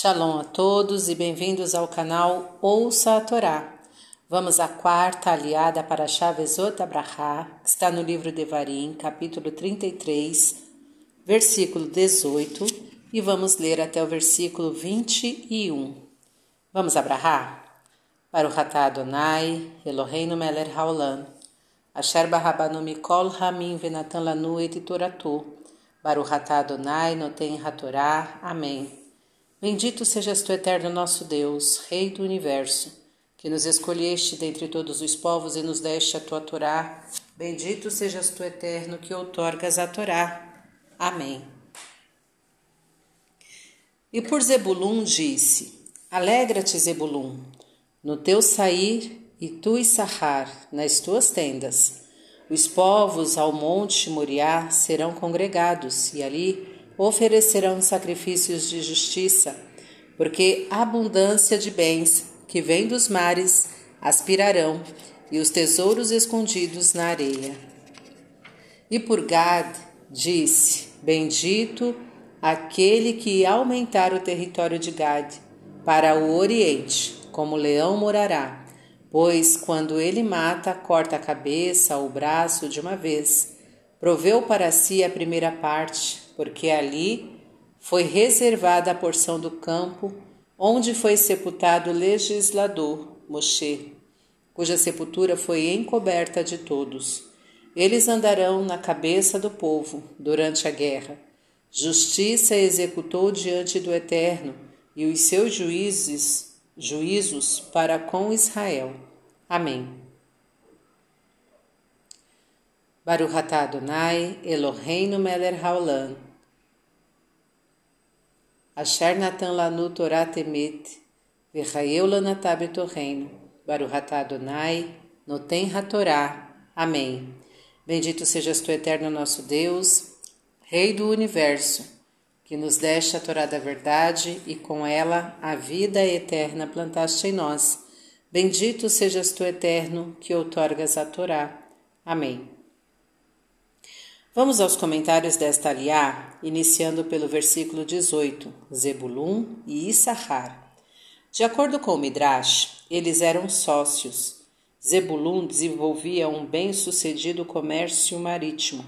Shalom a todos e bem-vindos ao canal Ouça a Torá. Vamos à quarta aliada para Shavezot Abraha, que está no livro de Varim, capítulo 33, versículo 18, e vamos ler até o versículo 21. Vamos abrahar? Para o Ratá Adonai, Eloheinu Meler Haolam, Asher Barabanu Mikol Ramin Venatan Lanu Et Toratu, Baruch Ratá Adonai Noten Hatorá. Amém. Bendito sejas tu, eterno nosso Deus, Rei do universo, que nos escolheste dentre todos os povos e nos deste a tua Torá. Bendito sejas tu, eterno, que outorgas a Torá. Amém. E por Zebulun disse: Alegra-te, Zebulun, no teu sair e tu e Sahar, nas tuas tendas. Os povos ao monte Moriá serão congregados, e ali oferecerão sacrifícios de justiça, porque abundância de bens que vem dos mares aspirarão, e os tesouros escondidos na areia. E por Gad disse: Bendito aquele que aumentar o território de Gad para o oriente, como leão morará, pois quando ele mata, corta a cabeça ou o braço de uma vez. Proveu para si a primeira parte, porque ali foi reservada a porção do campo onde foi sepultado o legislador Moshe, cuja sepultura foi encoberta de todos. Eles andarão na cabeça do povo durante a guerra. Justiça executou diante do Eterno e os seus juízes, juízos para com Israel. Amém. Baruch atah Adonai, Eloheinu melech haolam, Asher Natan Lanu Torah Temet, Verraeu Lanatab Torreino, Baruhatá Adonai, Noten HaTorá. Amém. Bendito sejas tu, eterno nosso Deus, Rei do Universo, que nos deste a Torá da verdade e com ela a vida eterna plantaste em nós. Bendito sejas tu, eterno, que outorgas a Torá. Amém. Vamos aos comentários desta aliá, iniciando pelo versículo 18, Zebulun e Issachar. De acordo com o Midrash, eles eram sócios. Zebulun desenvolvia um bem-sucedido comércio marítimo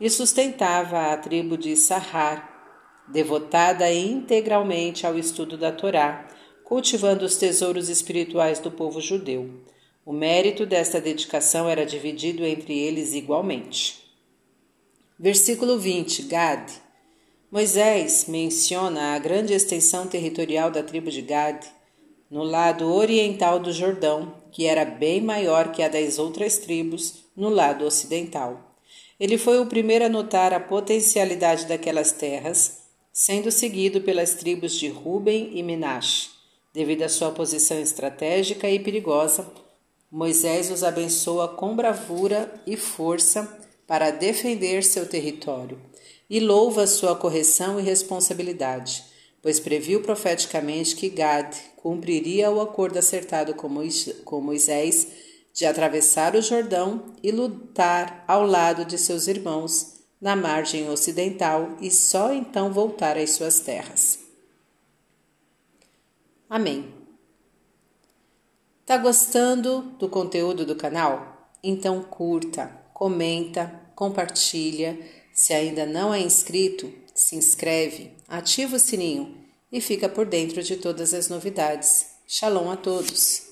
e sustentava a tribo de Issachar, devotada integralmente ao estudo da Torá, cultivando os tesouros espirituais do povo judeu. O mérito desta dedicação era dividido entre eles igualmente. Versículo 20, Gad. Moisés menciona a grande extensão territorial da tribo de Gad no lado oriental do Jordão, que era bem maior que a das outras tribos no lado ocidental. Ele foi o primeiro a notar a potencialidade daquelas terras, sendo seguido pelas tribos de Ruben e Menache. Devido à sua posição estratégica e perigosa, Moisés os abençoa com bravura e força para defender seu território e louva sua correção e responsabilidade, pois previu profeticamente que Gad cumpriria o acordo acertado com Moisés de atravessar o Jordão e lutar ao lado de seus irmãos na margem ocidental e só então voltar às suas terras. Amém. Tá gostando do conteúdo do canal? Então curta, comenta, compartilha. Se ainda não é inscrito, se inscreve, ativa o sininho e fica por dentro de todas as novidades. Shalom a todos!